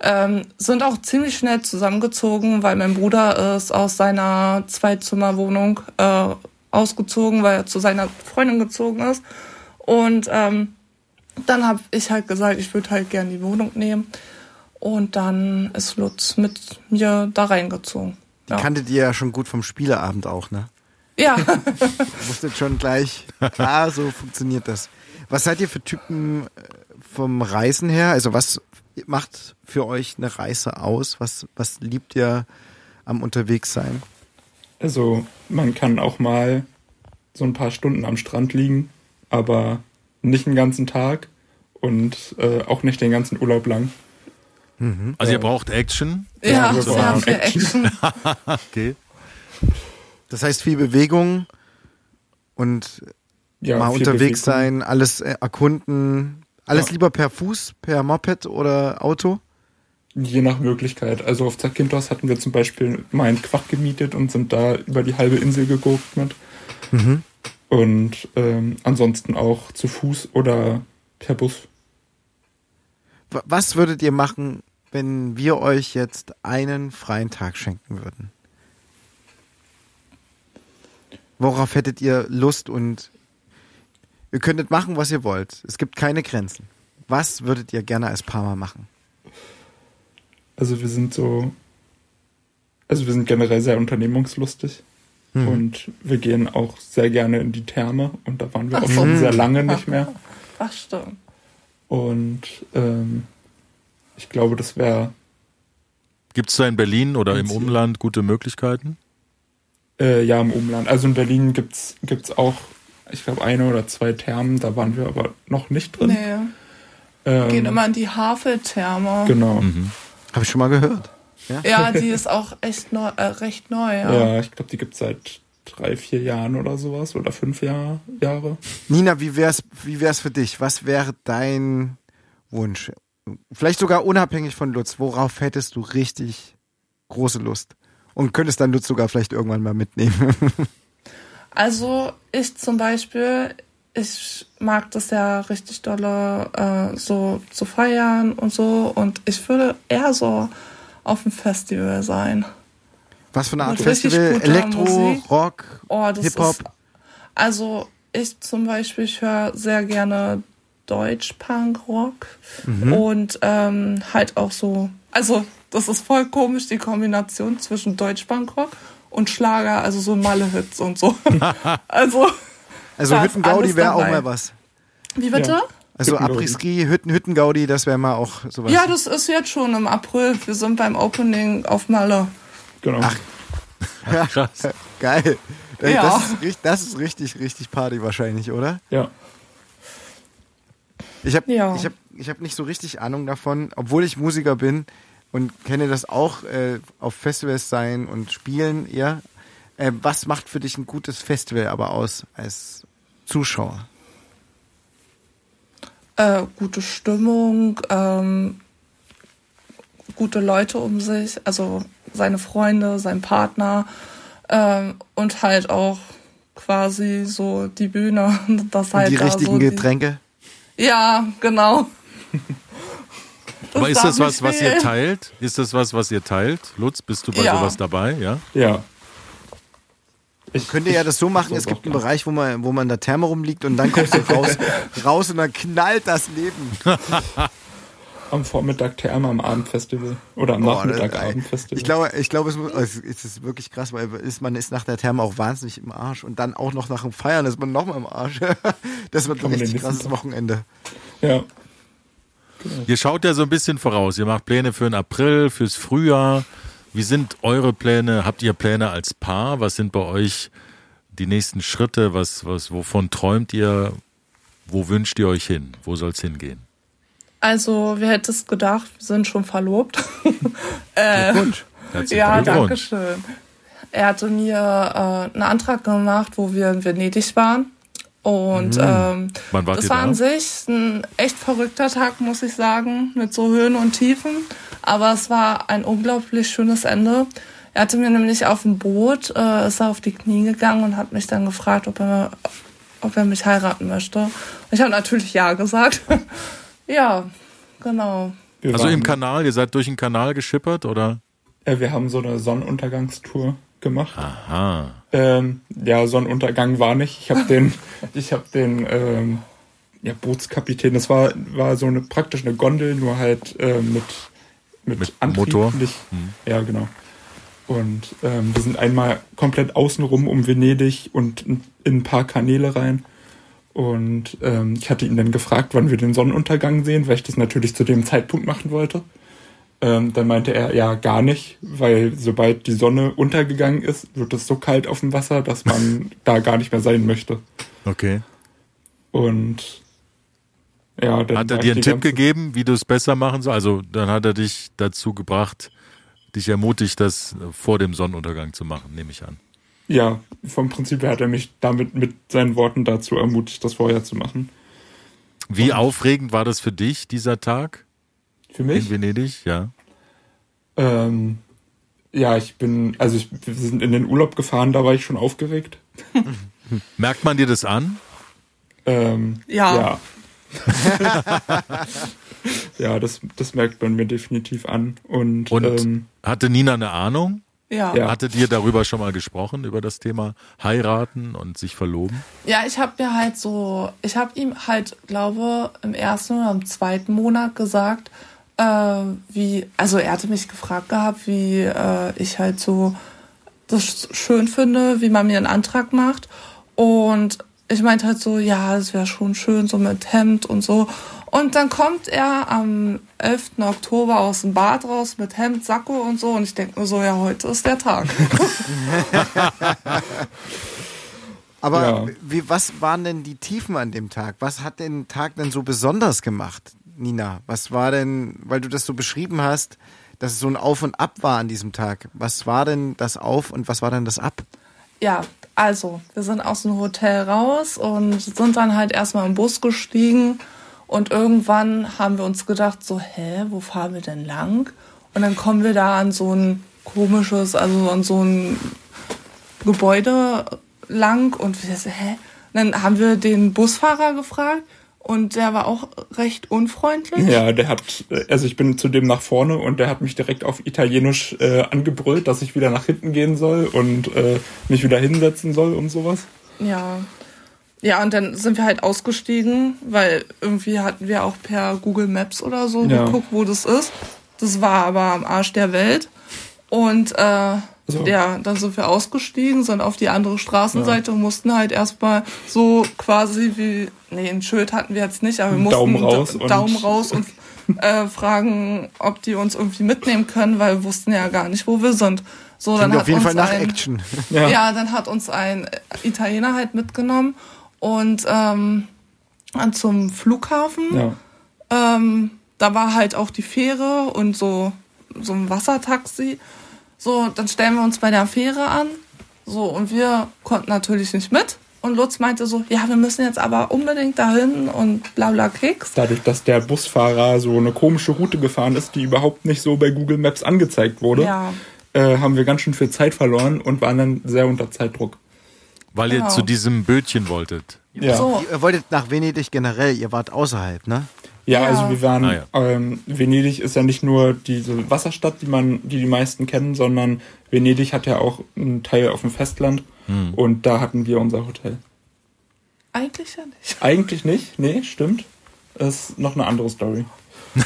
Speaker 3: Ähm, sind auch ziemlich schnell zusammengezogen, weil mein Bruder ist aus seiner Zweizimmerwohnung äh, ausgezogen, weil er zu seiner Freundin gezogen ist. Und ähm, dann habe ich halt gesagt, ich würde halt gerne die Wohnung nehmen. Und dann ist Lutz mit mir da reingezogen.
Speaker 1: Die
Speaker 3: Ja,
Speaker 1: kanntet ihr ja schon gut vom Spieleabend auch, ne?
Speaker 3: ja.
Speaker 1: Wusstet schon gleich, ah, so funktioniert das. Was seid ihr für Typen äh, vom Reisen her? Also was macht für euch eine Reise aus? Was, was liebt ihr am Unterwegssein?
Speaker 4: Also man kann auch mal so ein paar Stunden am Strand liegen, aber nicht den ganzen Tag und äh, auch nicht den ganzen Urlaub lang.
Speaker 2: Also ihr braucht Action.
Speaker 3: ja,
Speaker 4: wir
Speaker 3: sehr
Speaker 4: brauchen
Speaker 3: viel
Speaker 4: Action.
Speaker 3: Action.
Speaker 2: Okay.
Speaker 1: Das heißt viel Bewegung und
Speaker 4: Ja,
Speaker 1: mal unterwegs
Speaker 4: Bewegung.
Speaker 1: sein, alles äh, erkunden. Alles
Speaker 4: Ja.
Speaker 1: lieber per Fuß, per Moped oder Auto?
Speaker 4: Je nach Möglichkeit. Also auf Zakynthos hatten wir zum Beispiel mal einen Quach gemietet und sind da über die halbe Insel gegurkt mit.
Speaker 1: Mhm.
Speaker 4: Und ähm, ansonsten auch zu Fuß oder per Bus.
Speaker 1: Was würdet ihr machen, wenn wir euch jetzt einen freien Tag schenken würden? Worauf hättet ihr Lust und ihr könntet machen, was ihr wollt. Es gibt keine Grenzen. Was würdet ihr gerne als Paar mal machen?
Speaker 4: Also wir sind so, also wir sind generell sehr unternehmungslustig
Speaker 1: Mhm.
Speaker 4: und wir gehen auch sehr gerne in die Therme und da waren wir
Speaker 3: Ach
Speaker 4: auch
Speaker 3: so.
Speaker 4: schon sehr lange nicht mehr.
Speaker 3: Das stimmt.
Speaker 4: Und ähm, ich glaube, das wäre
Speaker 2: Gibt es da in Berlin oder im. Umland gute Möglichkeiten?
Speaker 4: äh, ja im Umland. Also in Berlin gibt's gibt's auch, ich glaube, eine oder zwei Thermen, da waren wir aber noch nicht drin.
Speaker 3: Nee,
Speaker 4: Ähm,
Speaker 3: gehen immer in die Haveltherme.
Speaker 4: Genau.
Speaker 2: Mhm.
Speaker 1: Habe ich schon mal gehört.
Speaker 3: Ja, die ist auch echt neu, äh, recht neu, ja.
Speaker 4: Ja, ich glaube, die gibt's seit drei, vier Jahren oder sowas oder fünf Jahr, Jahre.
Speaker 1: Nina, wie wär's, wie wär's für dich? Was wäre dein Wunsch? Vielleicht sogar unabhängig von Lutz. Worauf hättest du richtig große Lust? Und könntest dann Lutz sogar vielleicht irgendwann mal mitnehmen?
Speaker 3: Also ich zum Beispiel, ich mag das ja richtig dolle, äh, so zu feiern und so. Und ich würde eher so auf dem Festival sein.
Speaker 1: Was für eine Art
Speaker 3: Mit
Speaker 1: Festival? Elektro,
Speaker 3: Musik.
Speaker 1: Rock,
Speaker 3: Oh,
Speaker 1: Hip-Hop?
Speaker 3: Also ich zum Beispiel, ich höre sehr gerne Deutsch-Punk-Rock
Speaker 1: Mhm.
Speaker 3: und ähm, halt auch so. Also das ist voll komisch, die Kombination zwischen Deutsch-Punk-Rock und Schlager, also so Malle-Hits und so. also,
Speaker 1: Also
Speaker 3: Da
Speaker 1: Hüttengaudi wäre auch mal was.
Speaker 3: wie bitte?
Speaker 4: Ja.
Speaker 1: Also. Après-Ski, Hütten, Hüttengaudi, das wäre mal auch sowas.
Speaker 3: Ja, das ist jetzt schon im April. Wir sind beim Opening auf Malle.
Speaker 4: Genau.
Speaker 1: Ach.
Speaker 2: Krass.
Speaker 1: Geil.
Speaker 3: Ja.
Speaker 1: Das, ist, richtig- das ist richtig, richtig Party wahrscheinlich, oder?
Speaker 4: Ja.
Speaker 1: Ich habe
Speaker 3: Ja.
Speaker 1: ich hab, ich hab nicht so richtig Ahnung davon, obwohl ich Musiker bin und kenne das auch äh, auf Festivals sein und spielen eher. Äh, was macht für dich ein gutes Festival aber aus als Zuschauer?
Speaker 3: Äh, gute Stimmung, ähm, gute Leute um sich, also seine Freunde, sein Partner ähm, und halt auch quasi so die Bühne, das halt
Speaker 1: Und die
Speaker 3: da
Speaker 1: richtigen
Speaker 3: so die-
Speaker 1: Getränke?
Speaker 3: Ja, genau.
Speaker 2: Aber ist das was, was ihr teilt? Ist das was, was ihr teilt? Lutz, bist du bei
Speaker 3: Ja.
Speaker 2: sowas dabei? Ja.
Speaker 4: Ja. Ich,
Speaker 1: Könnt ihr ja das so machen, es gibt einen. Bereich, wo man, wo man der Therme rumliegt und dann kommst du raus, raus und dann knallt das Leben.
Speaker 4: am Vormittag Therme am Abendfestival oder am Nachmittag Abendfestival.
Speaker 1: Ich glaube, ich glaube, es, es ist wirklich krass, weil man ist nach der Therme auch wahnsinnig im Arsch und dann auch noch nach dem Feiern ist man noch mal im Arsch. Das wird ein richtig krasses Wochenende.
Speaker 4: Ja.
Speaker 2: Genau. Ihr schaut ja so ein bisschen voraus. Ihr macht Pläne für den April, fürs Frühjahr. Wie sind eure Pläne? Habt ihr Pläne als Paar? Was sind bei euch die nächsten Schritte? Was, was, wovon träumt ihr? Wo wünscht ihr euch hin? Wo soll es hingehen?
Speaker 3: Also, wer hätte es gedacht, wir sind schon verlobt. äh,
Speaker 2: Glückwunsch.
Speaker 3: Ja, danke schön. Er hatte mir äh, einen Antrag gemacht, wo wir in Venedig waren. Und mhm. ähm, das war da? an sich ein echt verrückter Tag, muss ich sagen, mit so Höhen und Tiefen. Aber es war ein unglaublich schönes Ende. Er hatte mir nämlich auf dem Boot, äh, ist er auf die Knie gegangen und hat mich dann gefragt, ob er, ob er mich heiraten möchte. Ich habe natürlich ja gesagt. ja, genau.
Speaker 2: Wir also im Kanal, ihr seid durch den Kanal geschippert, oder?
Speaker 4: Ja, wir haben so eine Sonnenuntergangstour gemacht.
Speaker 2: Aha.
Speaker 4: Ähm, ja, Sonnenuntergang war nicht. Ich habe den, ich habe den ähm, ja, Bootskapitän. Das war war so eine praktisch eine Gondel, nur halt äh, mit mit, mit Antrieb. Motor. Nicht, hm. Ja, genau. Und ähm, wir sind einmal komplett außenrum um Venedig und in, in ein paar Kanäle rein. Und ähm, ich hatte ihn dann gefragt, wann wir den Sonnenuntergang sehen, weil ich das natürlich zu dem Zeitpunkt machen wollte. Ähm, dann meinte er, ja, gar nicht, weil sobald die Sonne untergegangen ist, wird es so kalt auf dem Wasser, dass man da gar nicht mehr sein möchte.
Speaker 2: Okay.
Speaker 4: Und ja, dann
Speaker 2: hat er dir einen Tipp gegeben, wie du es besser machen sollst? Also dann hat er dich dazu gebracht, dich ermutigt, das vor dem Sonnenuntergang zu machen, nehme ich an.
Speaker 4: Ja, vom Prinzip her hat er mich damit mit seinen Worten dazu ermutigt, das vorher zu machen.
Speaker 2: Wie Und aufregend war das für dich, dieser Tag?
Speaker 4: Für mich?
Speaker 2: In Venedig, ja.
Speaker 4: Ähm, ja, ich bin, also ich, wir sind in den Urlaub gefahren, da war ich schon aufgeregt.
Speaker 2: Merkt man dir das an?
Speaker 4: Ähm,
Speaker 3: ja. Ja,
Speaker 4: ja das, das merkt man mir definitiv an. Und,
Speaker 2: Und ähm, hatte Nina eine Ahnung?
Speaker 3: Ja.
Speaker 2: Hattet ihr darüber schon mal gesprochen, über das Thema heiraten und sich verloben?
Speaker 3: Ja, ich habe mir halt so, ich habe ihm halt, glaube im ersten oder im zweiten Monat gesagt, äh, wie, also er hatte mich gefragt gehabt, wie äh, ich halt so das schön finde, wie man mir einen Antrag macht. Und ich meinte halt so, ja, es wäre schon schön, so mit Hemd und so. Und dann kommt er am 11. Oktober aus dem Bad raus mit Hemd, Sakko und so. Und ich denke nur so, ja, heute ist der Tag.
Speaker 1: Aber ja. wie, was waren denn die Tiefen an dem Tag? Was hat den Tag denn so besonders gemacht? Nina? Was war denn, weil du das so beschrieben hast, dass es so ein Auf und Ab war an diesem Tag. Was war denn das Auf und was war denn das Ab?
Speaker 3: Ja, also, wir sind aus dem Hotel raus und sind dann halt erstmal im Bus gestiegen und irgendwann haben wir uns gedacht, so, hä, wo fahren wir denn lang? Und dann kommen wir da an so ein komisches, also an so ein Gebäude lang und wir so, hä? Und dann haben wir den Busfahrer gefragt und der war auch recht unfreundlich.
Speaker 4: Ja, der hat, also ich bin zu dem nach vorne und der hat mich direkt auf Italienisch äh, angebrüllt, dass ich wieder nach hinten gehen soll und äh, mich wieder hinsetzen soll und sowas.
Speaker 3: Ja. Ja, und dann sind wir halt ausgestiegen, weil irgendwie hatten wir auch per Google Maps oder so ja. geguckt, wo das ist. Das war aber am Arsch der Welt. Und äh, so. Ja, dann sind wir ausgestiegen, sind auf die andere Straßenseite ja. und mussten halt erstmal so quasi wie, nee, ein Schild hatten wir jetzt nicht, aber wir mussten
Speaker 4: Daumen raus
Speaker 3: und, Daumen raus und äh, fragen, ob die uns irgendwie mitnehmen können, weil wir wussten ja gar nicht, wo wir sind. So, dann hat
Speaker 1: auf jeden
Speaker 3: uns
Speaker 1: Fall nach
Speaker 3: ein,
Speaker 1: Action.
Speaker 3: Ja. ja, dann hat uns ein Italiener halt mitgenommen und ähm, zum Flughafen.
Speaker 4: Ja.
Speaker 3: Ähm, da war halt auch die Fähre und so, so ein Wassertaxi. So, dann stellen wir uns bei der Fähre an. So, und wir konnten natürlich nicht mit. Und Lutz meinte so, ja, wir müssen jetzt aber unbedingt dahin und bla bla Keks.
Speaker 4: Dadurch, dass der Busfahrer so eine komische Route gefahren ist, die überhaupt nicht so bei Google Maps angezeigt wurde,
Speaker 3: ja.
Speaker 4: äh, haben wir ganz schön viel Zeit verloren und waren dann sehr unter Zeitdruck.
Speaker 2: Weil genau. ihr zu diesem Bötchen wolltet.
Speaker 1: Ja. So. Ihr wolltet nach Venedig generell, ihr wart außerhalb, ne?
Speaker 4: Ja, ja. also wir waren, ah, ja. ähm, Venedig ist ja nicht nur diese Wasserstadt, die man, die die meisten kennen, sondern Venedig hat ja auch einen Teil auf dem Festland hm. und da hatten wir unser Hotel.
Speaker 3: Eigentlich ja nicht.
Speaker 4: Eigentlich nicht, nee, stimmt. Das ist noch eine andere Story.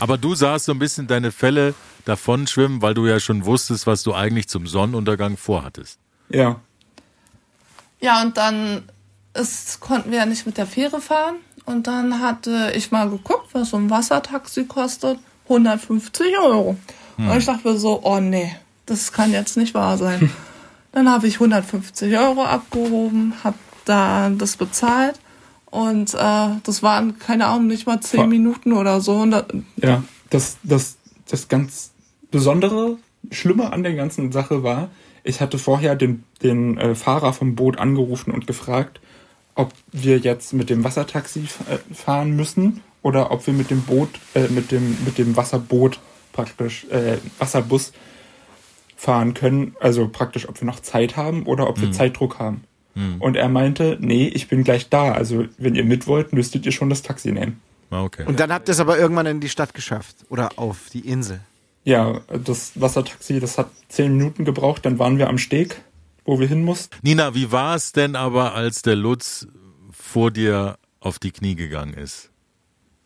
Speaker 2: Aber du sahst so ein bisschen deine Fälle davon schwimmen, weil du ja schon wusstest, was du eigentlich zum Sonnenuntergang vorhattest.
Speaker 4: Ja.
Speaker 3: Ja, und dann ist, konnten wir ja nicht mit der Fähre fahren. Und dann hatte ich mal geguckt, was so ein Wassertaxi kostet. 150 Euro. Und ich dachte mir so, oh nee, das kann jetzt nicht wahr sein. Dann habe ich 150 Euro abgehoben, habe da das bezahlt und äh, das waren, keine Ahnung, nicht mal 10
Speaker 4: Vor-
Speaker 3: Minuten oder so. Und da,
Speaker 4: Ja, das, das, das ganz Besondere, Schlimme an der ganzen Sache war, ich hatte vorher den, den äh, Fahrer vom Boot angerufen und gefragt, ob wir jetzt mit dem Wassertaxi äh, fahren müssen oder ob wir mit dem Boot, äh, mit dem, mit dem Wasserboot praktisch, äh, Wasserbus fahren können. Also praktisch, ob wir noch Zeit haben oder ob wir Zeitdruck haben. Und er meinte, nee, ich bin gleich da. Also wenn ihr mit wollt, müsstet ihr schon das Taxi nehmen.
Speaker 2: Ah, okay.
Speaker 1: Und dann habt ihr es aber irgendwann in die Stadt geschafft. Oder auf die Insel.
Speaker 4: Ja, das Wassertaxi, das hat zehn Minuten gebraucht, dann waren wir am Steg, wo wir hin mussten.
Speaker 2: Nina, wie war es denn aber, als der Lutz vor dir auf die Knie gegangen ist?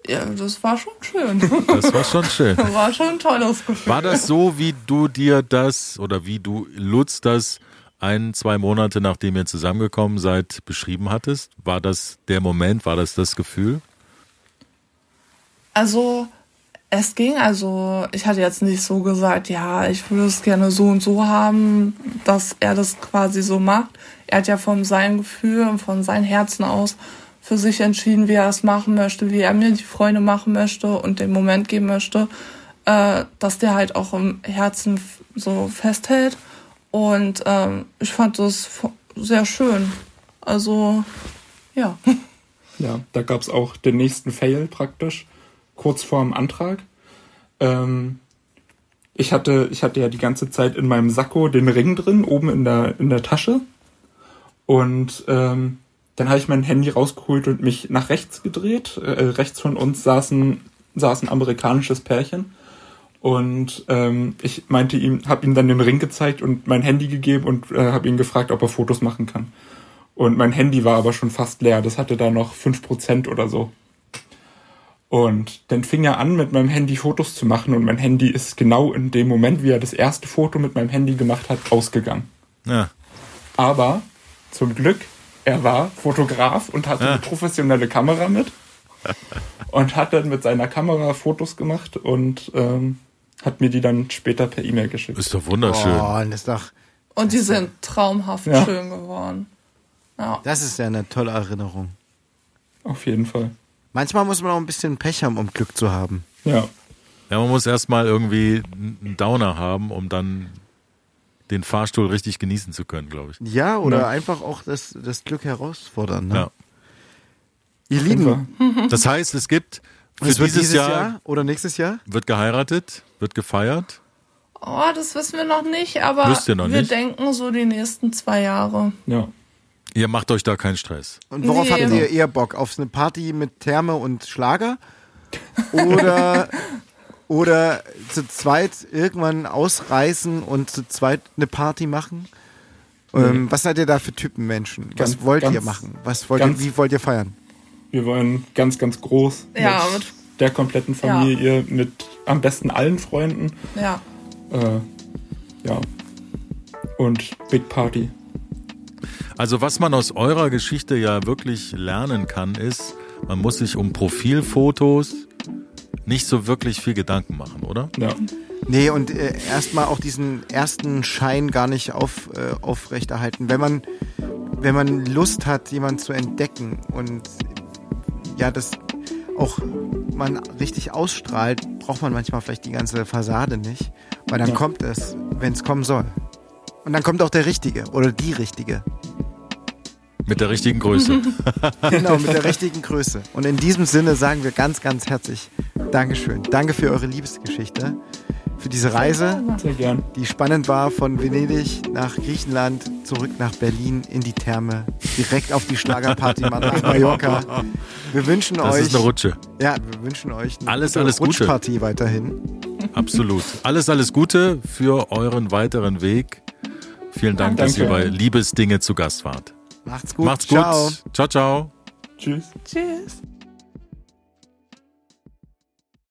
Speaker 3: ja, das war schon schön.
Speaker 2: Das war schon schön.
Speaker 3: war schon ein tolles Gefühl.
Speaker 2: War das so, wie du dir das oder wie du Lutz das ein, zwei Monate nachdem ihr zusammengekommen seid, beschrieben hattest? War das der Moment, war das das Gefühl?
Speaker 3: Also, es ging, also ich hatte jetzt nicht so gesagt, ja, ich würde es gerne so und so haben, dass er das quasi so macht. Er hat ja von seinem Gefühl und von seinem Herzen aus für sich entschieden, wie er es machen möchte, wie er mir die Freunde machen möchte und den Moment geben möchte, äh, dass der halt auch im Herzen so festhält. Und ähm, ich fand das sehr schön. Also, ja.
Speaker 4: Ja, da gab's auch den nächsten Fail praktisch, kurz vor dem Antrag. Ähm, ich hatte, ich hatte ja die ganze Zeit in meinem Sakko den Ring drin, oben in der, in der Tasche. Und ähm, dann habe ich mein Handy rausgeholt und mich nach rechts gedreht. Äh, rechts von uns saßen, saß ein amerikanisches Pärchen. Und ähm, ich meinte ihm, habe ihm dann den Ring gezeigt und mein Handy gegeben und äh, habe ihn gefragt, ob er Fotos machen kann. Und mein Handy war aber schon fast leer. Das hatte da noch 5% oder so. Und dann fing er an, mit meinem Handy Fotos zu machen und mein Handy ist genau in dem Moment, wie er das erste Foto mit meinem Handy gemacht hat, ausgegangen.
Speaker 2: Ja.
Speaker 4: Aber zum Glück, er war Fotograf und hatte eine professionelle Kamera mit und hat dann mit seiner Kamera Fotos gemacht und ähm, hat mir die dann später per E-Mail geschickt.
Speaker 2: Ist doch wunderschön.
Speaker 1: Oh, und ist doch,
Speaker 3: Und die sind traumhaft
Speaker 4: Ja.
Speaker 3: schön geworden. Ja.
Speaker 1: das ist ja eine tolle Erinnerung.
Speaker 4: Auf jeden Fall.
Speaker 1: Manchmal muss man auch ein bisschen Pech haben, um Glück zu haben.
Speaker 4: Ja.
Speaker 2: Ja, man muss erstmal irgendwie einen Downer haben, um dann den Fahrstuhl richtig genießen zu können, glaube ich.
Speaker 1: Ja, oder
Speaker 4: Ja.
Speaker 1: einfach auch das, das Glück herausfordern. Ne?
Speaker 2: Ja.
Speaker 1: Ihr Lieben,
Speaker 2: Das heißt, es gibt für
Speaker 1: es wird
Speaker 2: dieses, Jahr,
Speaker 1: oder nächstes Jahr?
Speaker 2: wird geheiratet, wird gefeiert.
Speaker 3: Oh, das wissen wir noch nicht, aber wir
Speaker 2: nicht?
Speaker 3: denken so die nächsten zwei Jahre.
Speaker 4: Ja.
Speaker 2: Ihr macht euch da keinen Stress.
Speaker 1: Und worauf
Speaker 3: Nee.
Speaker 1: habt ihr eher Bock? Auf eine Party mit Therme und Schlager? Oder, oder zu zweit irgendwann ausreißen und zu zweit eine Party machen? Ähm, was seid ihr da für Typen Menschen? Was
Speaker 4: Ganz-
Speaker 1: wollt ihr
Speaker 4: ganz-
Speaker 1: machen? Was wollt
Speaker 4: ganz-
Speaker 1: ihr, wie wollt ihr feiern?
Speaker 4: Wir wollen ganz, ganz groß
Speaker 3: Ja,
Speaker 4: mit,
Speaker 3: mit-
Speaker 4: der kompletten Familie, mit am besten allen Freunden.
Speaker 3: Ja.
Speaker 4: Äh, ja. Und Big Party.
Speaker 2: Also was man aus eurer Geschichte ja wirklich lernen kann, ist, man muss sich um Profilfotos nicht so wirklich viel Gedanken machen, oder?
Speaker 4: Ja.
Speaker 1: Nee, und äh, erstmal auch diesen ersten Schein gar nicht auf, äh, aufrechterhalten. Wenn man, wenn man Lust hat, jemanden zu entdecken und ja, das auch man richtig ausstrahlt, braucht man manchmal vielleicht die ganze Fassade nicht, weil dann
Speaker 4: Ja.
Speaker 1: kommt es, wenn es kommen soll. Und dann kommt auch der Richtige oder die Richtige.
Speaker 2: Mit der richtigen Größe.
Speaker 1: Genau, mit der richtigen Größe. Und in diesem Sinne sagen wir ganz, ganz herzlich Dankeschön. Danke für eure Liebesgeschichte, für diese Reise.
Speaker 4: Sehr gern.
Speaker 1: die spannend war von Venedig nach Griechenland, zurück nach Berlin, in die Therme, direkt auf die Schlagerparty nach Mallorca. Wir wünschen
Speaker 2: Das
Speaker 1: euch,
Speaker 2: ist eine Rutsche.
Speaker 1: ja, wir wünschen euch eine
Speaker 2: Alles,
Speaker 1: gute
Speaker 2: alles Gute.
Speaker 1: Rutschparty weiterhin.
Speaker 2: Absolut. Alles, alles Gute für euren weiteren Weg. Vielen Dank, dass
Speaker 4: Danke.
Speaker 2: ihr bei Liebesdinge zu Gast wart.
Speaker 1: Macht's gut.
Speaker 2: Macht's gut.
Speaker 1: Ciao.
Speaker 2: ciao. ciao.
Speaker 4: Tschüss.
Speaker 3: Tschüss.